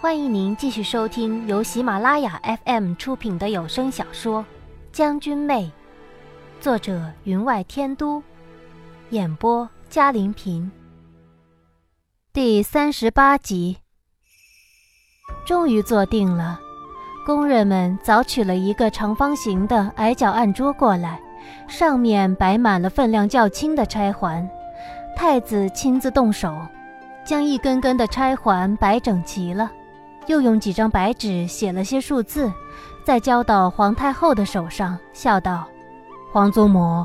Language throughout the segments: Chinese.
欢迎您继续收听由喜马拉雅 FM 出品的有声小说《将军妹》，作者云外天都，演播嘉林平。第三十八集，终于坐定了。工人们早取了一个长方形的矮脚案桌过来，上面摆满了分量较轻的钗环。太子亲自动手，将一根根的钗环摆整齐了。又用几张白纸写了些数字，再交到皇太后的手上，笑道：“皇祖母，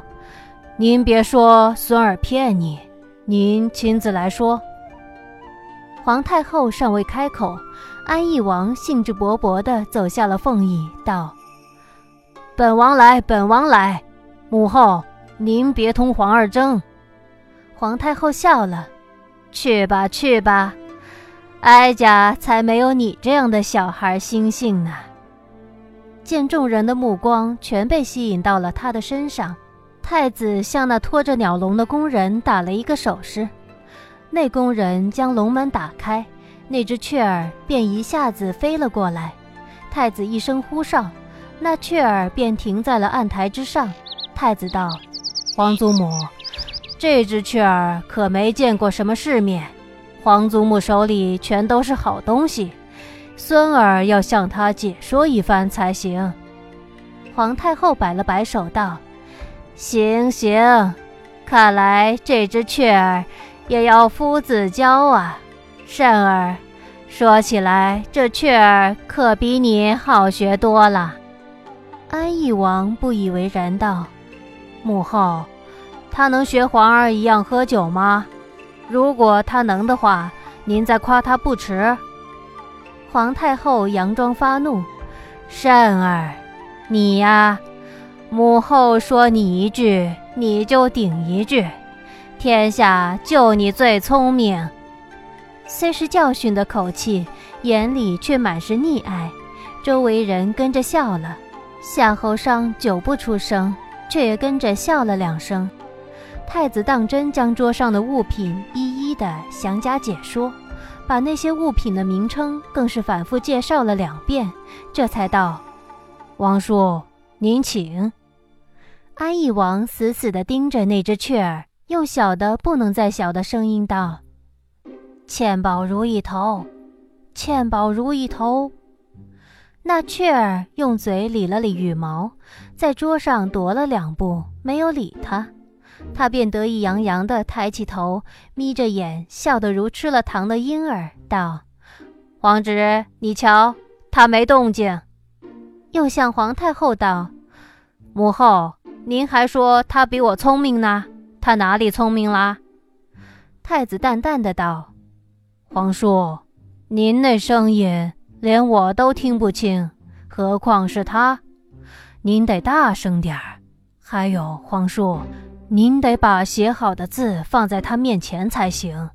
您别说孙儿骗你，您亲自来说。”皇太后尚未开口，安义王兴致勃勃地走下了凤椅，道：“本王来，本王来。母后，您别同皇儿争。”皇太后笑了：“去吧，去吧。”哀家才没有你这样的小孩心性呢。见众人的目光全被吸引到了他的身上，太子向那拖着鸟笼的工人打了一个手势，那工人将笼门打开，那只雀儿便一下子飞了过来。太子一声呼哨，那雀儿便停在了案台之上。太子道：“皇祖母，这只雀儿可没见过什么世面。”皇祖母手里全都是好东西，孙儿要向他解说一番才行。皇太后摆了摆手道：“行行，看来这只雀儿也要夫子教啊。善儿，说起来这雀儿可比你好学多了。”安义王不以为然道：“母后，他能学皇儿一样喝酒吗？”如果他能的话，您再夸他不迟。皇太后佯装发怒：“善儿，你呀，母后说你一句，你就顶一句，天下就你最聪明。”虽是教训的口气，眼里却满是溺爱。周围人跟着笑了，夏侯尚久不出声，却也跟着笑了两声。太子当真将桌上的物品一一的详加解说，把那些物品的名称更是反复介绍了两遍，这才道：“王叔，您请。”安义王死死的盯着那只雀儿，用小的不能再小的声音道：“嵌宝如意头，嵌宝如意头。”那雀儿用嘴理了理羽毛，在桌上踱了两步，没有理他。他便得意洋洋地抬起头，眯着眼，笑得如吃了糖的婴儿，道：“皇侄，你瞧，他没动静。”又向皇太后道：“母后，您还说他比我聪明呢，他哪里聪明啦？”太子淡淡的道：“皇叔，您那声音连我都听不清，何况是他？您得大声点儿。还有，皇叔。”您得把写好的字放在他面前才行。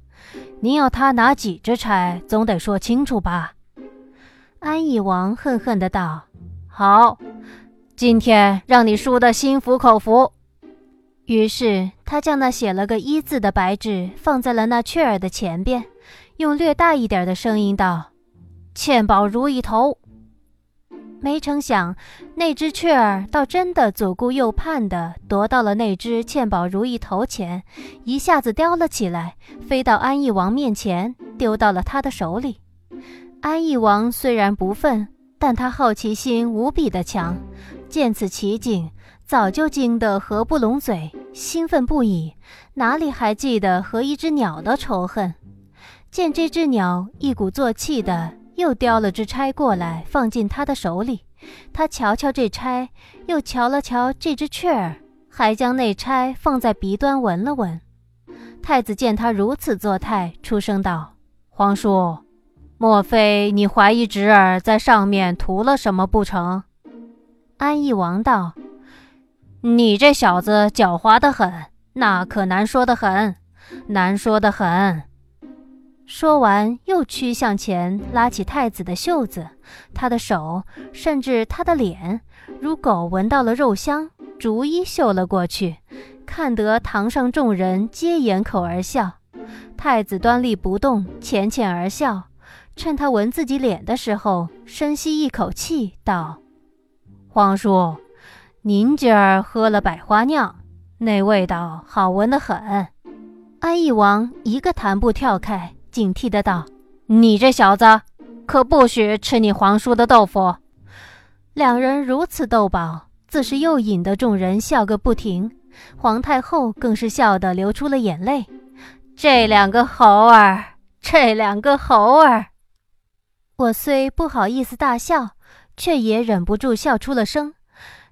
您要他拿几支钗，总得说清楚吧？安义王恨恨的道：“好，今天让你输得心服口服。”于是他将那写了个一字的白纸放在了那雀儿的前边，用略大一点的声音道：“欠宝如意头。”没成想，那只雀儿倒真的左顾右盼的夺到了那只嵌宝如意头前，一下子叼了起来，飞到安义王面前，丢到了他的手里。安义王虽然不忿，但他好奇心无比的强，见此奇景，早就惊得合不拢嘴，兴奋不已，哪里还记得和一只鸟的仇恨？见这只鸟一鼓作气的。又叼了只钗过来，放进他的手里。他瞧瞧这钗，又瞧了瞧这只雀儿，还将那钗放在鼻端闻了闻。太子见他如此作态，出声道：“皇叔，莫非你怀疑侄儿在上面涂了什么不成？”安义王道：“你这小子狡猾得很，那可难说得很，难说得很。”说完，又趋向前，拉起太子的袖子，他的手，甚至他的脸，如狗闻到了肉香，逐一嗅了过去，看得堂上众人皆掩口而笑。太子端立不动，浅浅而笑，趁他闻自己脸的时候，深吸一口气，道：“皇叔，您今儿喝了百花酿，那味道好闻得很。”安义王一个弹步跳开，警惕的道：“你这小子，可不许吃你皇叔的豆腐！”两人如此斗宝，自是又引得众人笑个不停。皇太后更是笑得流出了眼泪。这两个猴儿，这两个猴儿！我虽不好意思大笑，却也忍不住笑出了声，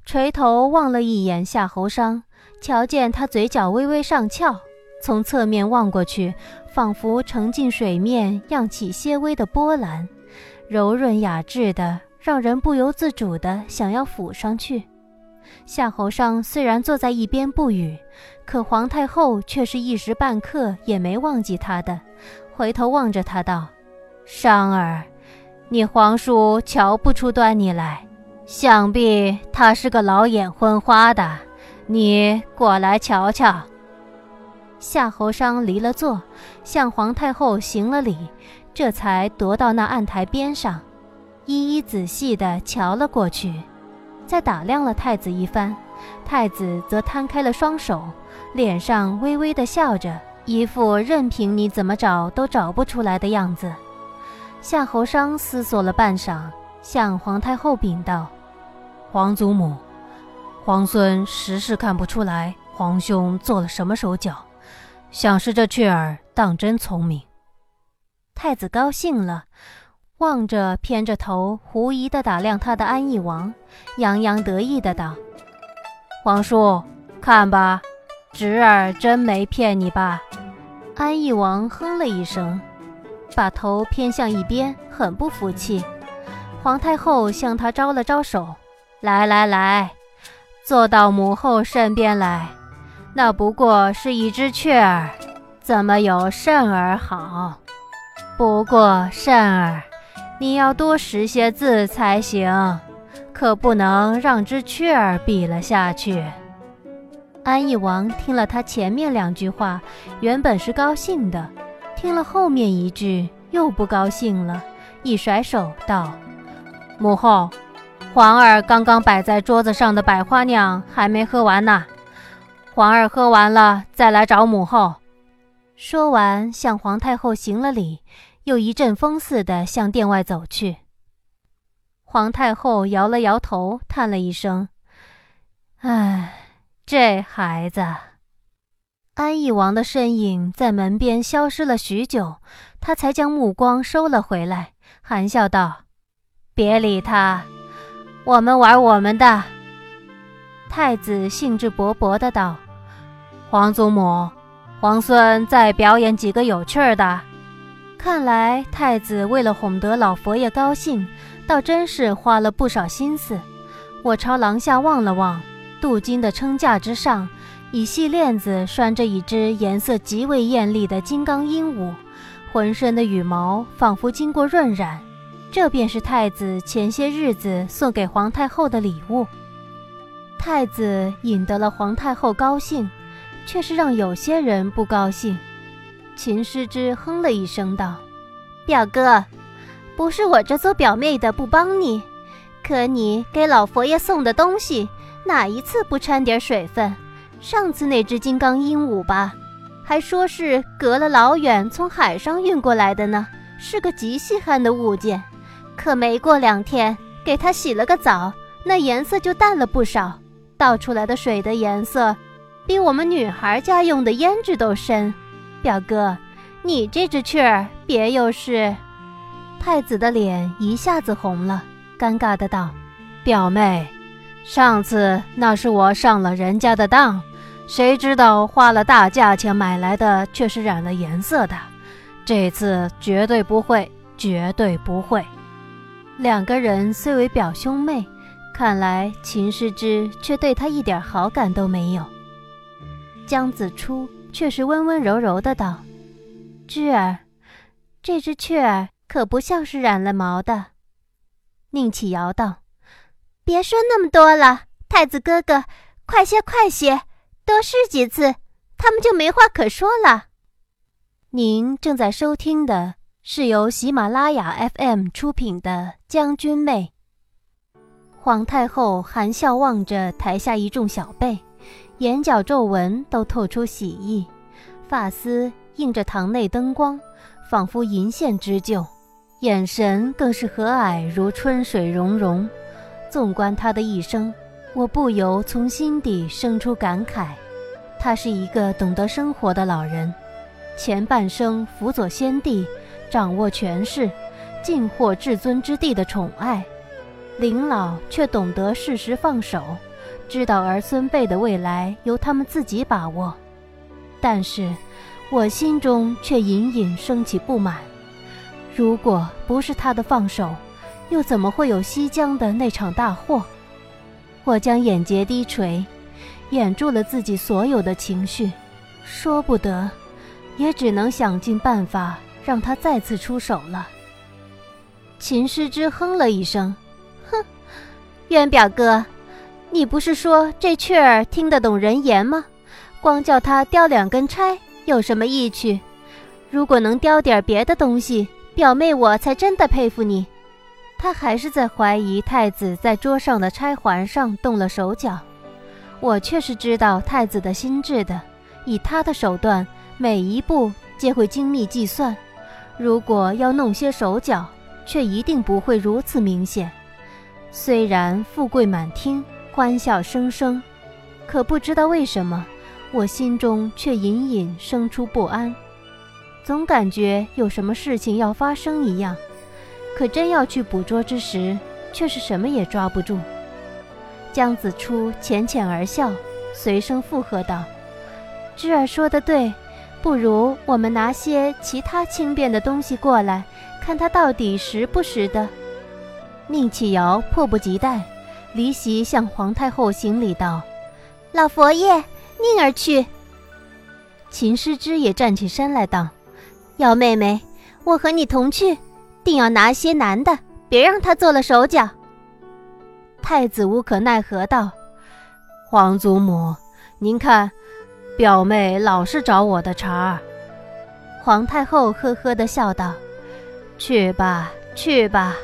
垂头望了一眼夏侯商，瞧见他嘴角微微上翘，从侧面望过去，仿佛沉进水面，漾起些微的波澜，柔润雅致的，让人不由自主的想要抚上去。夏侯尚虽然坐在一边不语，可皇太后却是一时半刻也没忘记他的，回头望着他道：“商儿，你皇叔瞧不出端倪来，想必他是个老眼昏花的。你过来瞧瞧。”夏侯商离了座，向皇太后行了礼，这才踱到那案台边上，一一仔细地瞧了过去。再打量了太子一番，太子则摊开了双手，脸上微微的笑着，一副任凭你怎么找都找不出来的样子。夏侯商思索了半晌，向皇太后禀道：“皇祖母，皇孙实是看不出来皇兄做了什么手脚，想是这雀儿当真聪明。”太子高兴了。望着偏着头狐疑地打量他的安义王，洋洋得意的道：“皇叔，看吧，侄儿真没骗你吧？”安义王哼了一声，把头偏向一边，很不服气。皇太后向他招了招手：“来来来，坐到母后身边来。那不过是一只雀儿，怎么有甚儿好？不过甚儿。”你要多识些字才行，可不能让只雀儿比了下去。安义王听了他前面两句话，原本是高兴的，听了后面一句又不高兴了，一甩手道：“母后，皇儿刚刚摆在桌子上的百花酿还没喝完呢，皇儿喝完了再来找母后。”说完，向皇太后行了礼。又一阵风似的向殿外走去。皇太后摇了摇头，叹了一声：“唉，这孩子。”安义王的身影在门边消失了许久，他才将目光收了回来，含笑道：“别理他，我们玩我们的。”太子兴致勃勃的道：“皇祖母，皇孙再表演几个有趣的。”看来太子为了哄得老佛爷高兴，倒真是花了不少心思。我朝廊下望了望，镀金的撑架之上，以细链子拴着一只颜色极为艳丽的金刚鹦鹉，浑身的羽毛仿佛经过润染。这便是太子前些日子送给皇太后的礼物。太子引得了皇太后高兴，却是让有些人不高兴。秦师之哼了一声，道：“表哥，不是我这做表妹的不帮你，可你给老佛爷送的东西，哪一次不掺点水分？上次那只金刚鹦鹉吧，还说是隔了老远从海上运过来的呢，是个极稀罕的物件。可没过两天，给它洗了个澡，那颜色就淡了不少，倒出来的水的颜色，比我们女孩家用的胭脂都深。”表哥，你这只雀儿别又是……太子的脸一下子红了，尴尬的道：“表妹，上次那是我上了人家的当，谁知道花了大价钱买来的却是染了颜色的。这次绝对不会，绝对不会。”两个人虽为表兄妹，看来秦师之却对他一点好感都没有。江子初。却是温温柔柔的道：“芝儿，这只雀儿可不像是染了毛的。”宁启尧道：“别说那么多了，太子哥哥，快些快些，多试几次，他们就没话可说了。”您正在收听的是由喜马拉雅 FM 出品的《将军妹》。皇太后含笑望着台下一众小辈，眼角皱纹都透出喜意，发丝映着堂内灯光，仿佛银线织就，眼神更是和蔼如春水融融。纵观他的一生，我不由从心底生出感慨：他是一个懂得生活的老人，前半生辅佐先帝。掌握权势，尽获至尊之地的宠爱，临老却懂得适时放手，知道儿孙辈的未来由他们自己把握。但是，我心中却隐隐升起不满。如果不是他的放手，又怎么会有西江的那场大祸？我将眼睫低垂，掩住了自己所有的情绪，说不得，也只能想尽办法。让他再次出手了。秦师之哼了一声，哼，渊表哥，你不是说这雀儿听得懂人言吗？光叫他叼两根钗有什么意趣？如果能叼点别的东西，表妹我才真的佩服你。他还是在怀疑太子在桌上的钗环上动了手脚。我却是知道太子的心智的，以他的手段，每一步皆会精密计算。如果要弄些手脚，却一定不会如此明显。虽然富贵满厅，欢笑声声，可不知道为什么，我心中却隐隐生出不安，总感觉有什么事情要发生一样。可真要去捕捉之时，却是什么也抓不住。江子初浅浅而笑，随声附和道：“芝儿说的对。”不如我们拿些其他轻便的东西过来，看他到底识不识的。宁启尧迫不及待，离席向皇太后行礼道：“老佛爷，宁儿去。”秦师之也站起身来道：“姚妹妹，我和你同去，定要拿些男的，别让他做了手脚。”太子无可奈何道：“皇祖母，您看。”表妹老是找我的茬儿，皇太后呵呵的笑道：“去吧，去吧。”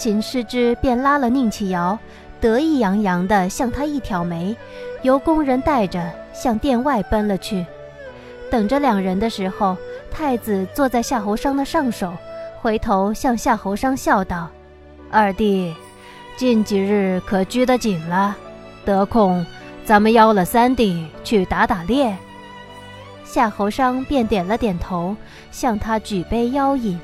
秦师之便拉了宁启尧，得意洋洋地向他一挑眉，由宫人带着向殿外奔了去。等着两人的时候，太子坐在夏侯商的上首，回头向夏侯商笑道：“二弟，近几日可拘得紧了，得空。”咱们邀了三弟去打打猎，夏侯商便点了点头，向他举杯邀饮。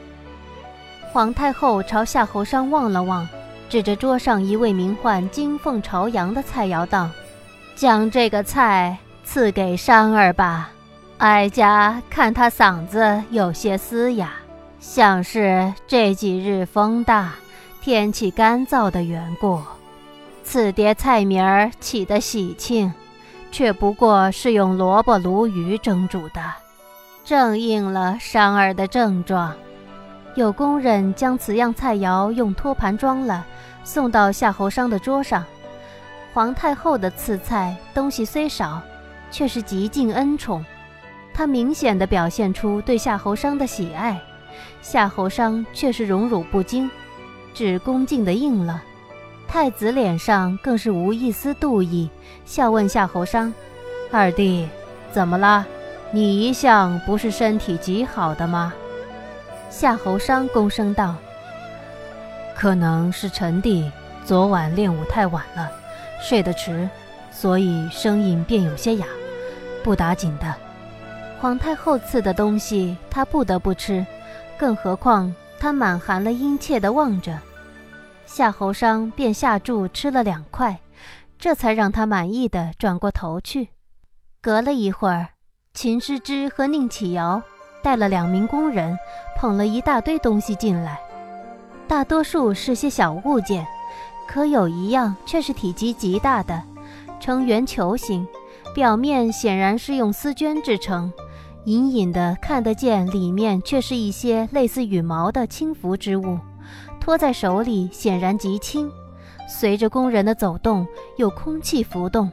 皇太后朝夏侯商望了望，指着桌上一位名唤金凤朝阳的菜肴道：“将这个菜赐给商儿吧，哀家看他嗓子有些嘶哑，像是这几日风大，天气干燥的缘故。”此碟菜名儿起得喜庆，却不过是用萝卜、鲈鱼蒸煮的，正应了商儿的症状。有工人将此样菜肴用托盘装了，送到夏侯商的桌上。皇太后的赐菜东西虽少，却是极尽恩宠，她明显的表现出对夏侯商的喜爱。夏侯商却是荣辱不惊，只恭敬的应了。太子脸上更是无一丝妒意，笑问夏侯商：“二弟，怎么了？你一向不是身体极好的吗？”夏侯商躬声道：“可能是臣弟昨晚练武太晚了，睡得迟，所以声音便有些哑，不打紧的。皇太后赐的东西，他不得不吃，更何况他满含了殷切的望着。”夏侯商便下注吃了两块，这才让他满意的转过头去。隔了一会儿，秦师之和宁启尧带了两名工人，捧了一大堆东西进来，大多数是些小物件，可有一样却是体积极大的，呈圆球形，表面显然是用丝绢制成，隐隐的看得见里面却是一些类似羽毛的轻浮之物。托在手里显然极轻，随着工人的走动，有空气浮动，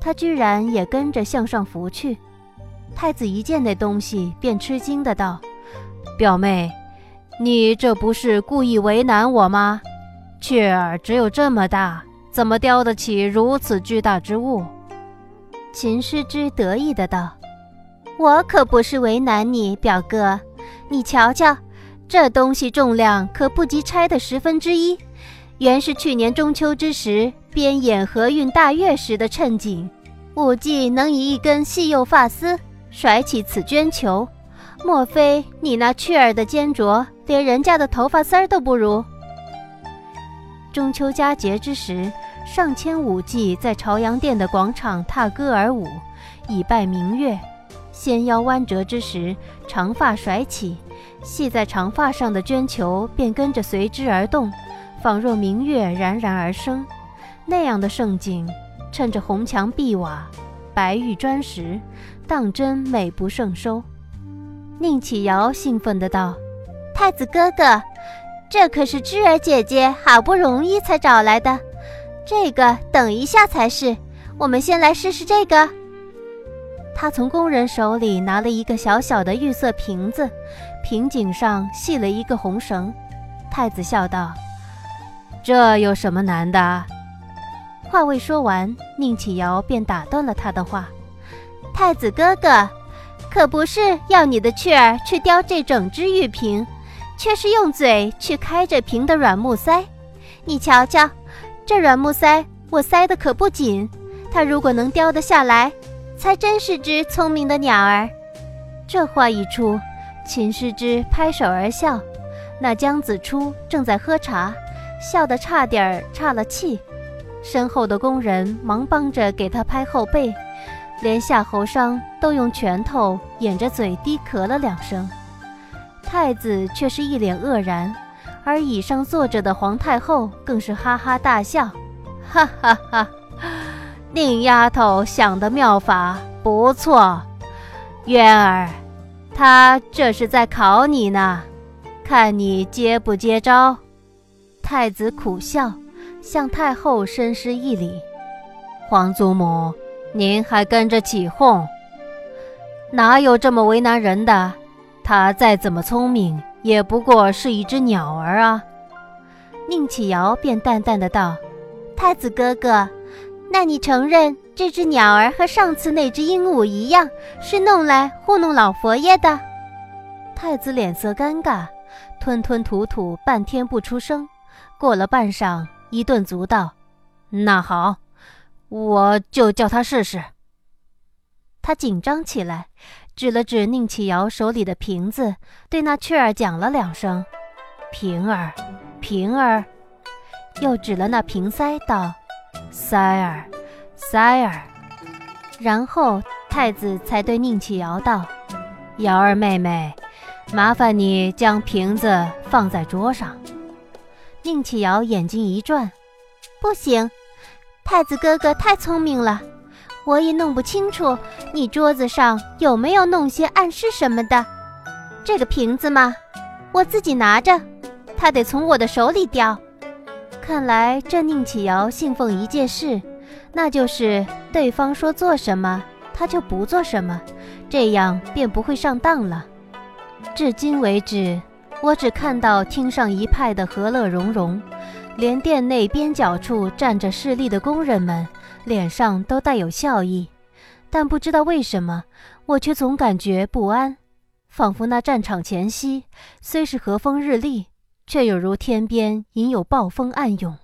他居然也跟着向上浮去。太子一见那东西，便吃惊的道：“表妹，你这不是故意为难我吗？雀儿只有这么大，怎么雕得起如此巨大之物？秦师之得意的道：“我可不是为难你，表哥，你瞧瞧，这东西重量可不及钗的十分之一，原是去年中秋之时编演河运大月时的衬景，武计能以一根细幼发丝甩起此绢球。”莫非你那雀儿的尖镯，连人家的头发丝儿都不如？中秋佳节之时，上千舞伎在朝阳殿的广场踏歌而舞，以拜明月。纤腰弯折之时，长发甩起，系在长发上的绢球便跟着随之而动，仿若明月冉冉而生。那样的盛景，衬着红墙碧瓦、白玉砖石，当真美不胜收。宁启尧兴奋的道：“太子哥哥，这可是芝儿姐姐好不容易才找来的，这个等一下才是。我们先来试试这个。”他从工人手里拿了一个小小的玉色瓶子，瓶颈上系了一个红绳。太子笑道：“这有什么难的？”话未说完，宁启尧便打断了他的话：“太子哥哥。”可不是要你的雀儿去叼这整只玉瓶，却是用嘴去开这瓶的软木塞。你瞧瞧，这软木塞我塞的可不紧。它如果能叼得下来，才真是只聪明的鸟儿。这话一出，秦师之拍手而笑。那姜子初正在喝茶，笑得差点岔了气。身后的工人忙帮着给他拍后背。连夏侯商都用拳头掩着嘴低咳了两声，太子却是一脸愕然，而椅上坐着的皇太后更是哈哈大笑，哈哈哈！宁丫头想的妙法不错，渊儿，他这是在考你呢，看你接不接招。太子苦笑，向太后深施一礼，皇祖母。您还跟着起哄？哪有这么为难人的？他再怎么聪明，也不过是一只鸟儿啊！宁启尧便淡淡的道：“太子哥哥，那你承认这只鸟儿和上次那只鹦鹉一样，是弄来糊弄老佛爷的？”太子脸色尴尬，吞吞吐吐半天不出声。过了半晌，一顿足道：“那好。”我就叫他试试。他紧张起来，指了指宁启尧手里的瓶子，对那雀儿讲了两声：“瓶儿，瓶儿。”又指了那瓶塞道：“塞儿，塞儿。”然后太子才对宁启尧道：“瑶儿妹妹，麻烦你将瓶子放在桌上。”宁启尧眼睛一转：“不行。”太子哥哥太聪明了，我也弄不清楚你桌子上有没有弄些暗示什么的。这个瓶子嘛，我自己拿着，他得从我的手里掉。看来这宁启尧信奉一件事，那就是对方说做什么，他就不做什么，这样便不会上当了。至今为止，我只看到厅上一派的和乐融融。连店内边角处站着侍立的工人们，脸上都带有笑意，但不知道为什么，我却总感觉不安，仿佛那战场前夕，虽是和风日丽，却有如天边隐有暴风暗涌。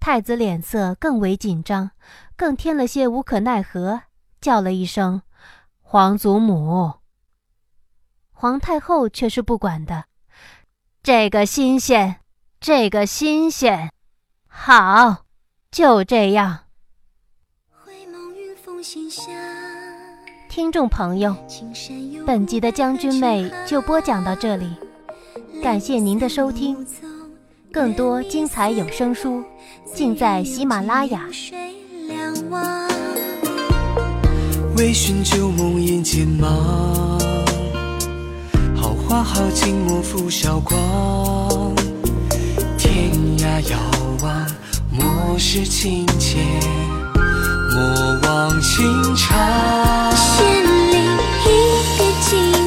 太子脸色更为紧张，更添了些无可奈何，叫了一声：“皇祖母。”皇太后却是不管的，这个新鲜。这个新鲜，好，就这样。听众朋友，本集的将军妹就播讲到这里，感谢您的收听。更多精彩有声书，尽在喜马拉雅。微醺旧梦眼前忙，好花好景莫负韶光。遥望，莫失亲切，莫忘情长。心里一。